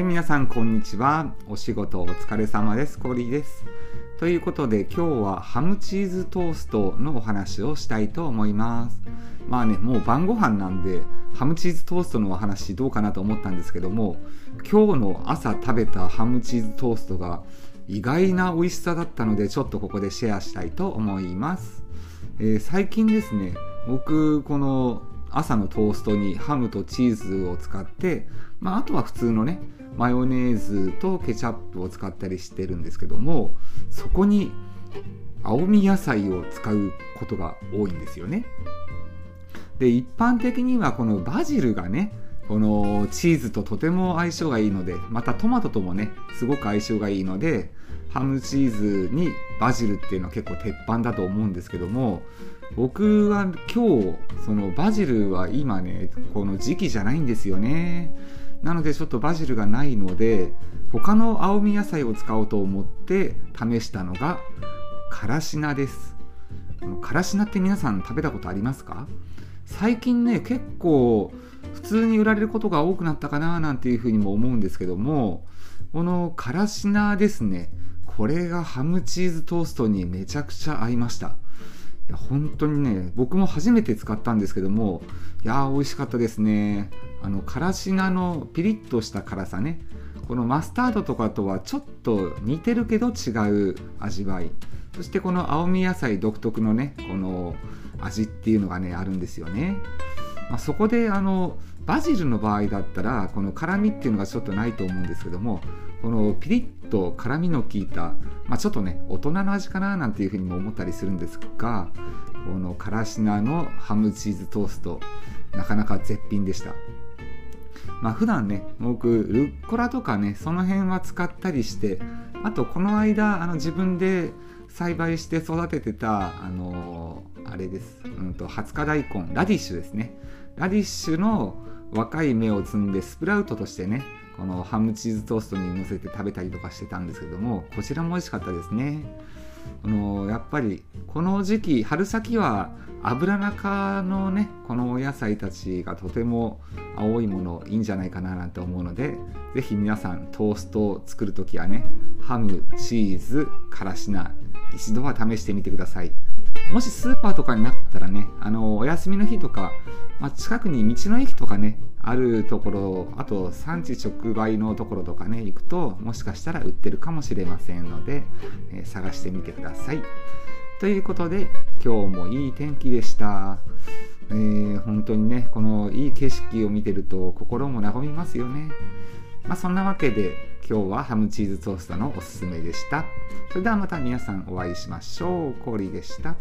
い、皆さん、こんにちは。お仕事お疲れ様です。コーリです。ということで、今日はハムチーズトーストのお話をしたいと思います。まあね、もう晩ご飯なんで、ハムチーズトーストのお話どうかなと思ったんですけども、今日の朝食べたハムチーズトーストが意外な美味しさだったので、ちょっとここでシェアしたいと思います。えー、最近ですね、僕、この朝のトーストにハムとチーズを使って、まあ、あとは普通のねマヨネーズとケチャップを使ったりしてるんですけどもそこに青み野菜を使うことが多いんですよね。で一般的にはこのバジルがねこのチーズととても相性がいいのでまたトマトともねすごく相性がいいのでハムチーズにバジルっていうのは結構鉄板だと思うんですけども僕は今日そのバジルは今ねこの時期じゃないんですよね。なのでちょっとバジルがないので他の青み野菜を使おうと思って試したのがからし菜です。からし菜って皆さん食べたことありますか？最近ね結構普通に売られることが多くなったかななんていうふうにも思うんですけどもこのからし菜ですねこれがハムチーズトーストにめちゃくちゃ合いました。いや本当にね僕も初めて使ったんですけどもいやー美味しかったですね。あのからし菜のピリッとした辛さね。このマスタードとかとはちょっと似てるけど違う味わい。そしてこの青み野菜独特のねこの味っていうのがねあるんですよね、まあ、そこであのバジルの場合だったらこの辛みっていうのがちょっとないと思うんですけどもこのピリッと辛みの効いた、まあ、ちょっとね大人の味かななんていうふうにも思ったりするんですがこのからし菜のハムチーズトーストなかなか絶品でした。まあ普段ね僕ルッコラとかねその辺は使ったりしてあとこの間あの自分で栽培して育ててたあのー、あれです、うんと、20日大根。ラディッシュですね。ラディッシュの若い芽を摘んでスプラウトとしてねこのハムチーズトーストにのせて食べたりとかしてたんですけどもこちらも美味しかったですね。あのやっぱりこの時期春先は油中のねこのお野菜たちがとても青いものいいんじゃないかななんて思うので是非皆さんトーストを作る時はねハムチーズからし菜一度は試してみてください。もしスーパーとかになったらねあのお休みの日とか、まあ、近くに道の駅とかねあるところあと産地直売のところとかね行くともしかしたら売ってるかもしれませんので、えー、探してみてください。ということで今日もいい天気でした、えー、本当にねこのいい景色を見てると心も和みますよね。まあ、そんなわけで今日はハムチーズトーストのおすすめでした。それではまた皆さんお会いしましょう。コーリーでした。